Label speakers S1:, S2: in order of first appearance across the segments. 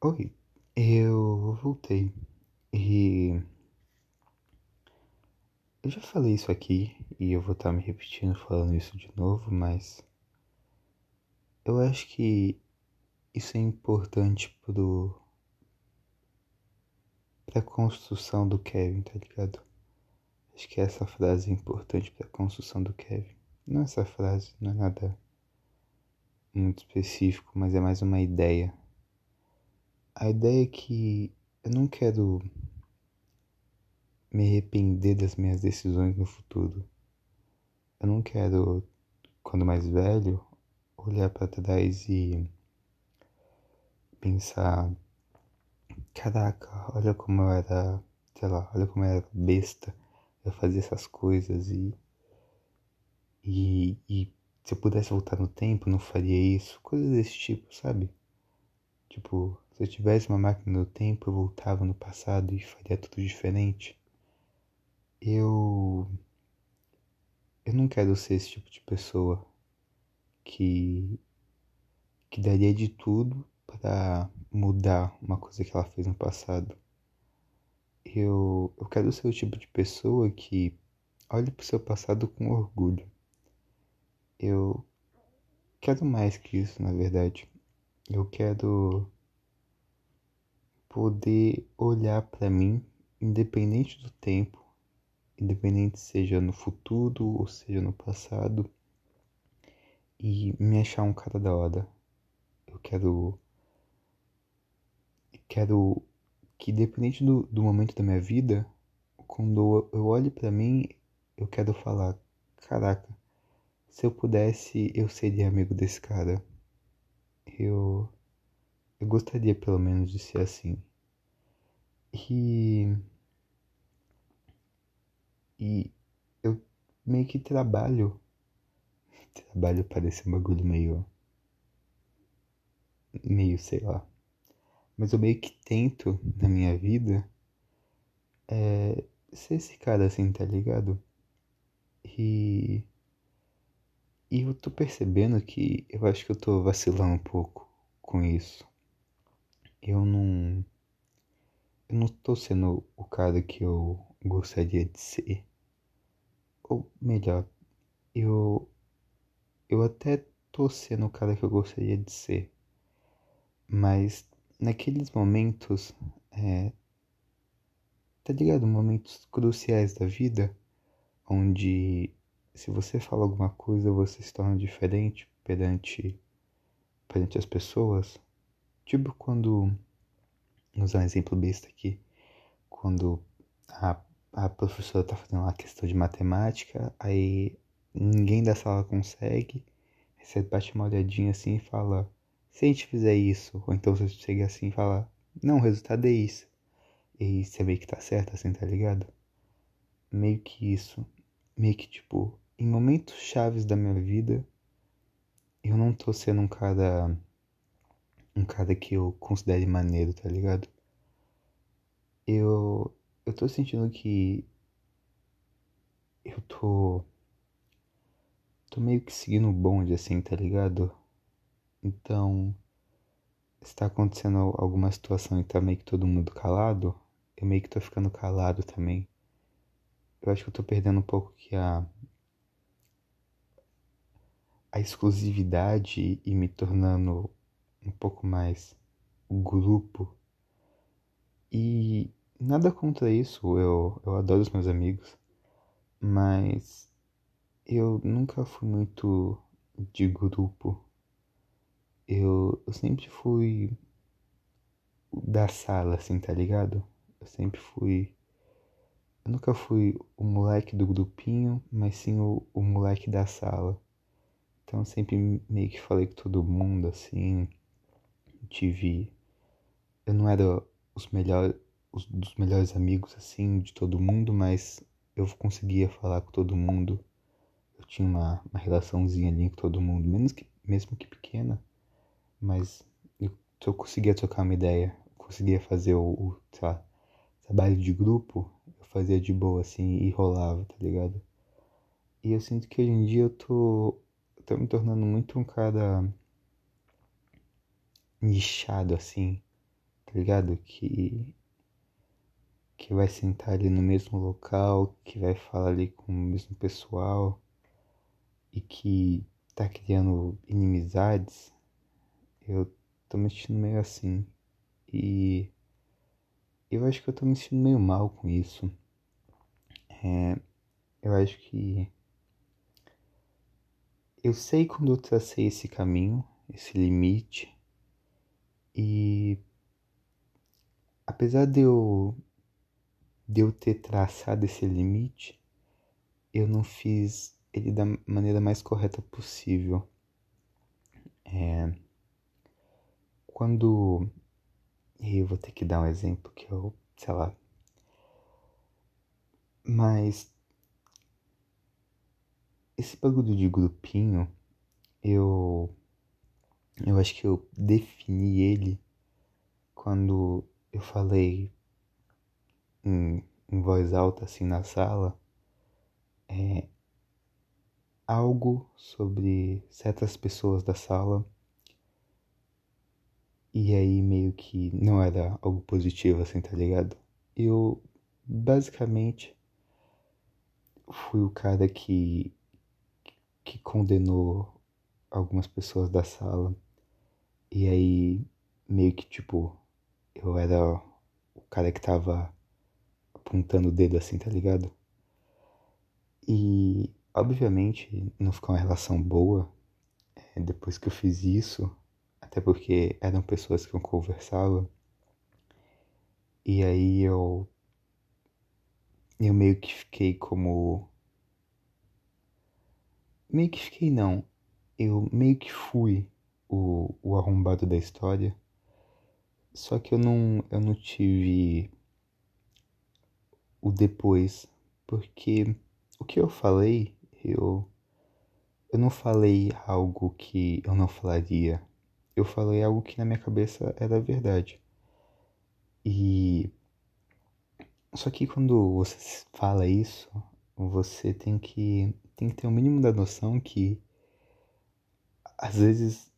S1: Oi, eu voltei e eu já falei isso aqui e eu vou estar me repetindo falando isso de novo, mas eu acho que isso é importante pro pra construção do Kevin, tá ligado? Acho que essa frase é importante pra construção do Kevin. Não essa frase, não é nada muito específico, mas é mais uma ideia. A ideia é que eu não quero me arrepender das minhas decisões no futuro. Eu não quero, quando mais velho, olhar para trás e pensar: caraca, olha como eu era, sei lá, olha como eu era besta. Eu fazia essas coisas e. E, e se eu pudesse voltar no tempo, não faria isso. Coisas desse tipo, sabe? Tipo, se eu tivesse uma máquina do tempo, eu voltava no passado e faria tudo diferente. Eu. Eu não quero ser esse tipo de pessoa que. que daria de tudo para mudar uma coisa que ela fez no passado. Eu, eu quero ser o tipo de pessoa que olhe para o seu passado com orgulho. Eu quero mais que isso, na verdade. Eu quero poder olhar para mim, independente do tempo, independente seja no futuro ou seja no passado, e me achar um cara da hora. Eu quero. Quero que, independente do, do momento da minha vida, quando eu olho para mim, eu quero falar: caraca, se eu pudesse, eu seria amigo desse cara. Eu. Eu gostaria pelo menos de ser assim. E. E eu meio que trabalho. Trabalho parece um bagulho meio. meio, sei lá. Mas eu meio que tento na minha vida é, ser esse cara assim, tá ligado? E. E eu tô percebendo que eu acho que eu tô vacilando um pouco com isso. Eu não. Eu não tô sendo o cara que eu gostaria de ser. Ou melhor, eu. Eu até tô sendo o cara que eu gostaria de ser. Mas naqueles momentos. É, tá ligado? Momentos cruciais da vida. Onde se você fala alguma coisa, você se torna diferente perante, perante as pessoas. Tipo quando. Usar um exemplo besta aqui. Quando a, a professora tá fazendo uma questão de matemática, aí ninguém da sala consegue. Aí você bate uma olhadinha assim e fala: Se a gente fizer isso, ou então você chega assim e fala: Não, o resultado é isso. E você meio que tá certo assim, tá ligado? Meio que isso. Meio que tipo, em momentos chaves da minha vida, eu não tô sendo um cara. Um cara que eu considere maneiro, tá ligado? Eu. Eu tô sentindo que. Eu tô. Tô meio que seguindo o bonde, assim, tá ligado? Então. Se tá acontecendo alguma situação e tá meio que todo mundo calado, eu meio que tô ficando calado também. Eu acho que eu tô perdendo um pouco que a a exclusividade e me tornando um pouco mais grupo. E nada contra isso, eu, eu adoro os meus amigos, mas eu nunca fui muito de grupo. Eu, eu sempre fui da sala, assim, tá ligado? Eu sempre fui. Eu nunca fui o moleque do grupinho, mas sim o, o moleque da sala. Então eu sempre meio que falei com todo mundo, assim. Tive. Eu não era os melhores. Os, dos melhores amigos, assim, de todo mundo, mas eu conseguia falar com todo mundo. Eu tinha uma, uma relaçãozinha ali com todo mundo, menos que, mesmo que pequena, mas eu, eu conseguia trocar uma ideia, conseguia fazer o, o lá, trabalho de grupo, eu fazia de boa, assim, e rolava, tá ligado? E eu sinto que hoje em dia eu tô tô me tornando muito um cara nichado assim. ligado? Que que vai sentar ali no mesmo local, que vai falar ali com o mesmo pessoal e que tá criando inimizades, eu tô me sentindo meio assim. E eu acho que eu tô me sentindo meio mal com isso. É, eu acho que eu sei quando eu tracei esse caminho, esse limite, e apesar de eu de eu ter traçado esse limite, eu não fiz ele da maneira mais correta possível. É, quando eu vou ter que dar um exemplo que eu, sei lá, mas esse bagulho de grupinho, eu eu acho que eu defini ele quando eu falei em, em voz alta assim na sala é, algo sobre certas pessoas da sala e aí meio que não era algo positivo assim, tá ligado? Eu basicamente fui o cara que que condenou algumas pessoas da sala e aí meio que tipo eu era o cara que tava apontando o dedo assim, tá ligado? E obviamente não ficou uma relação boa é, depois que eu fiz isso, até porque eram pessoas que eu conversava. E aí eu eu meio que fiquei como meio que fiquei não, eu meio que fui o, o arrombado da história. Só que eu não eu não tive o depois, porque o que eu falei, eu eu não falei algo que eu não falaria. Eu falei algo que na minha cabeça era verdade. E só que quando você fala isso, você tem que tem que ter o um mínimo da noção que às vezes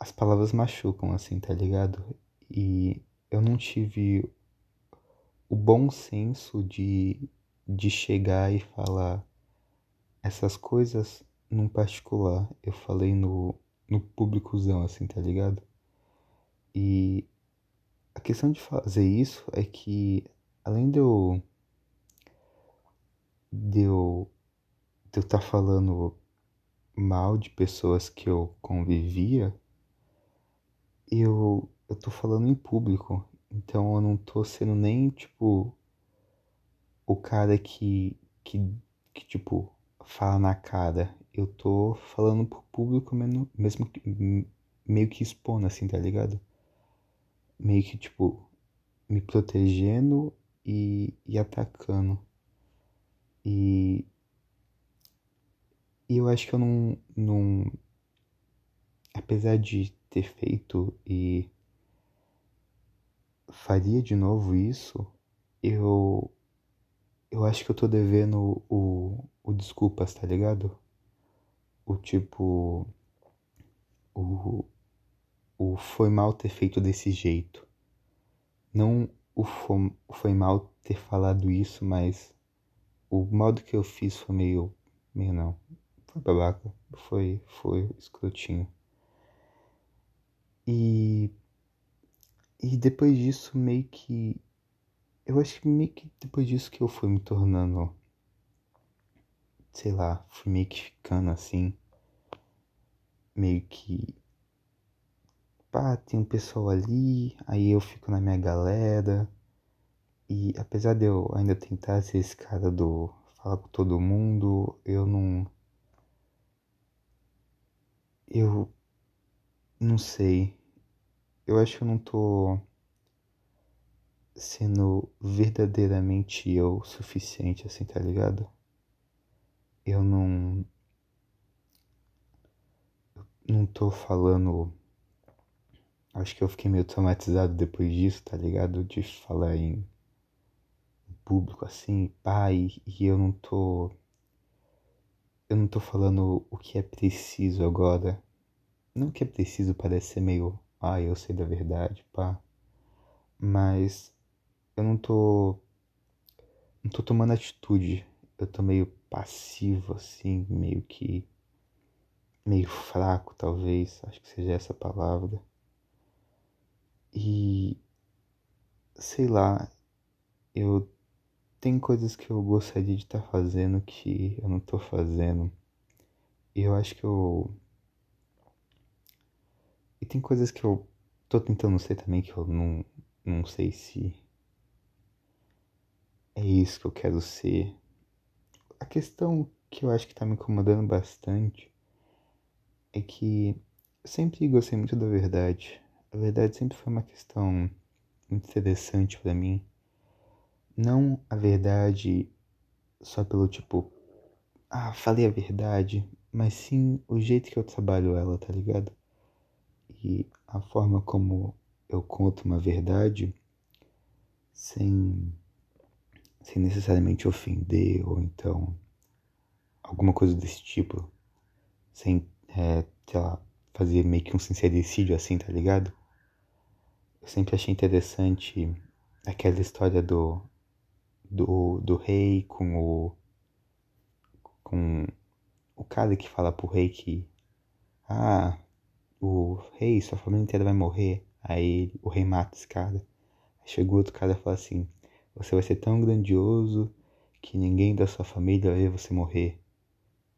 S1: as palavras machucam assim, tá ligado? E eu não tive o bom senso de, de chegar e falar essas coisas num particular. Eu falei no, no públicozão, assim, tá ligado? E a questão de fazer isso é que, além de eu. de eu. de eu estar tá falando mal de pessoas que eu convivia, eu, eu tô falando em público. Então eu não tô sendo nem, tipo, o cara que, que, que tipo, fala na cara. Eu tô falando pro público mesmo, mesmo que, meio que expondo, assim, tá ligado? Meio que, tipo, me protegendo e, e atacando. E, e eu acho que eu não, não. Apesar de ter feito e faria de novo isso, eu. Eu acho que eu tô devendo o, o desculpas, tá ligado? O tipo. O, o foi mal ter feito desse jeito. Não o foi, foi mal ter falado isso, mas o modo que eu fiz foi meio. meio não. Foi babaca. Foi, foi escrotinho. E e depois disso, meio que. Eu acho que meio que depois disso que eu fui me tornando. Sei lá, fui meio que ficando assim. Meio que. Pá, tem um pessoal ali, aí eu fico na minha galera. E apesar de eu ainda tentar ser esse cara do falar com todo mundo, eu não. Eu. Não sei eu acho que eu não tô sendo verdadeiramente eu o suficiente, assim, tá ligado? Eu não. Eu não tô falando. Acho que eu fiquei meio traumatizado depois disso, tá ligado? De falar em público assim, pai, e eu não tô. Eu não tô falando o que é preciso agora. Não que é preciso parece ser meio ah, eu sei da verdade, pá. Mas eu não tô. Não tô tomando atitude. Eu tô meio passivo, assim, meio que. meio fraco, talvez. Acho que seja essa palavra. E. sei lá. Eu. Tem coisas que eu gostaria de estar tá fazendo que eu não tô fazendo. E eu acho que eu. E tem coisas que eu tô tentando ser também que eu não, não sei se é isso que eu quero ser. A questão que eu acho que tá me incomodando bastante é que eu sempre gostei muito da verdade. A verdade sempre foi uma questão muito interessante para mim. Não a verdade só pelo tipo, ah, falei a verdade, mas sim o jeito que eu trabalho ela, tá ligado? E a forma como eu conto uma verdade sem, sem necessariamente ofender ou então alguma coisa desse tipo, sem, é, sei lá, fazer meio que um sincericídio assim, tá ligado? Eu sempre achei interessante aquela história do, do, do rei com o. com o cara que fala pro rei que. Ah, o rei, sua família inteira vai morrer. Aí o rei mata esse cara. Aí chegou outro cara e fala assim: Você vai ser tão grandioso que ninguém da sua família vai ver você morrer.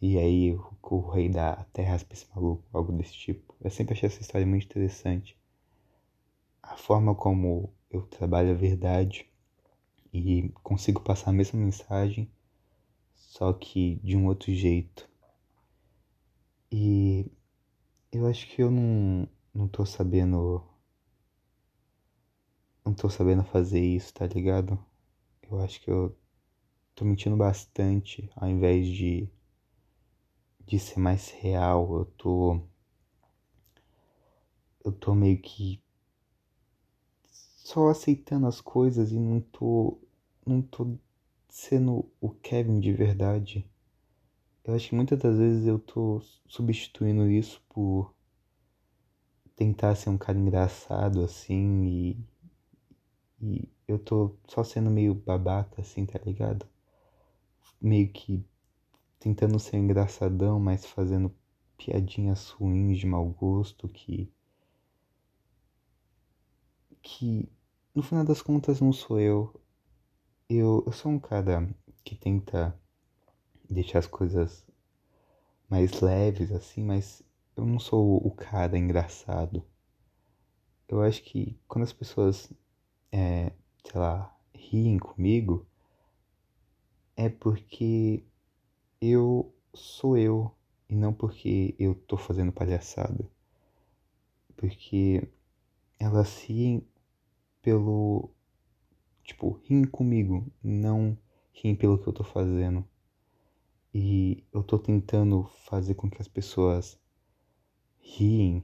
S1: E aí o, o rei da terra raspa esse maluco, algo desse tipo. Eu sempre achei essa história muito interessante. A forma como eu trabalho a verdade e consigo passar a mesma mensagem, só que de um outro jeito. E eu acho que eu não, não tô sabendo. Não tô sabendo fazer isso, tá ligado? Eu acho que eu tô mentindo bastante ao invés de, de ser mais real. Eu tô. Eu tô meio que só aceitando as coisas e não tô. Não tô sendo o Kevin de verdade. Eu acho que muitas das vezes eu tô substituindo isso por tentar ser um cara engraçado assim e, e eu tô só sendo meio babaca assim, tá ligado? Meio que tentando ser engraçadão, mas fazendo piadinhas ruins de mau gosto que que no final das contas não sou eu. Eu, eu sou um cara que tenta deixar as coisas mais leves, assim, mas eu não sou o cara engraçado. Eu acho que quando as pessoas, é, sei lá, riem comigo, é porque eu sou eu e não porque eu tô fazendo palhaçada. Porque elas riem pelo. Tipo, riem comigo, não riem pelo que eu tô fazendo. E eu tô tentando fazer com que as pessoas riem,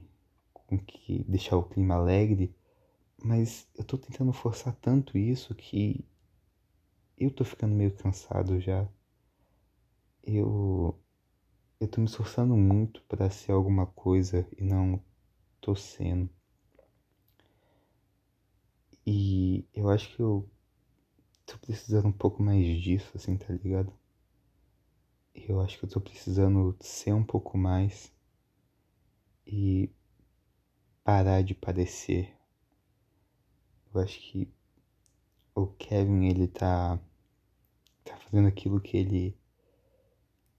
S1: com que deixar o clima alegre, mas eu tô tentando forçar tanto isso que eu tô ficando meio cansado já. Eu eu tô me esforçando muito para ser alguma coisa e não tô sendo. E eu acho que eu tô precisando um pouco mais disso, assim, tá ligado? Eu acho que eu tô precisando ser um pouco mais e parar de parecer. Eu acho que o Kevin ele tá tá fazendo aquilo que ele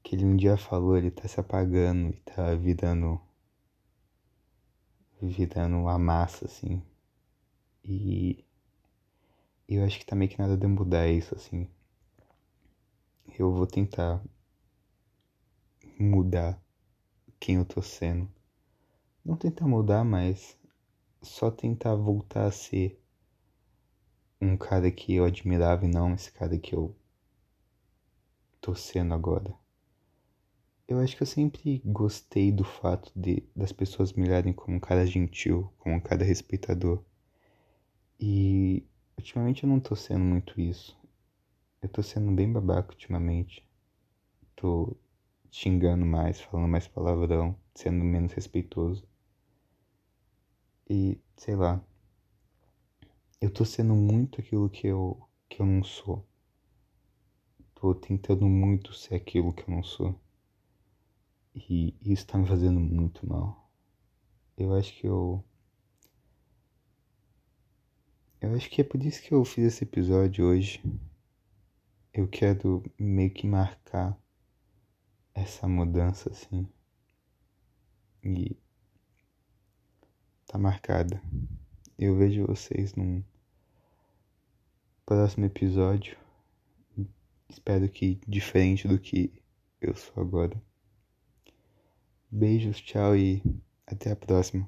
S1: que ele um dia falou, ele tá se apagando e tá virando virando a massa assim. E eu acho que tá meio que nada de mudar isso assim. Eu vou tentar mudar quem eu tô sendo. Não tentar mudar, mas só tentar voltar a ser um cara que eu admirava e não esse cara que eu tô sendo agora. Eu acho que eu sempre gostei do fato de das pessoas me olharem como um cara gentil, como um cara respeitador. E ultimamente eu não tô sendo muito isso. Eu tô sendo bem babaca ultimamente. Tô xingando mais, falando mais palavrão, sendo menos respeitoso. E, sei lá. eu tô sendo muito aquilo que eu, que eu não sou. Tô tentando muito ser aquilo que eu não sou. E isso tá me fazendo muito mal. Eu acho que eu. Eu acho que é por isso que eu fiz esse episódio hoje. Eu quero meio que marcar essa mudança assim. E tá marcada. Eu vejo vocês num próximo episódio. Espero que diferente do que eu sou agora. Beijos, tchau e até a próxima.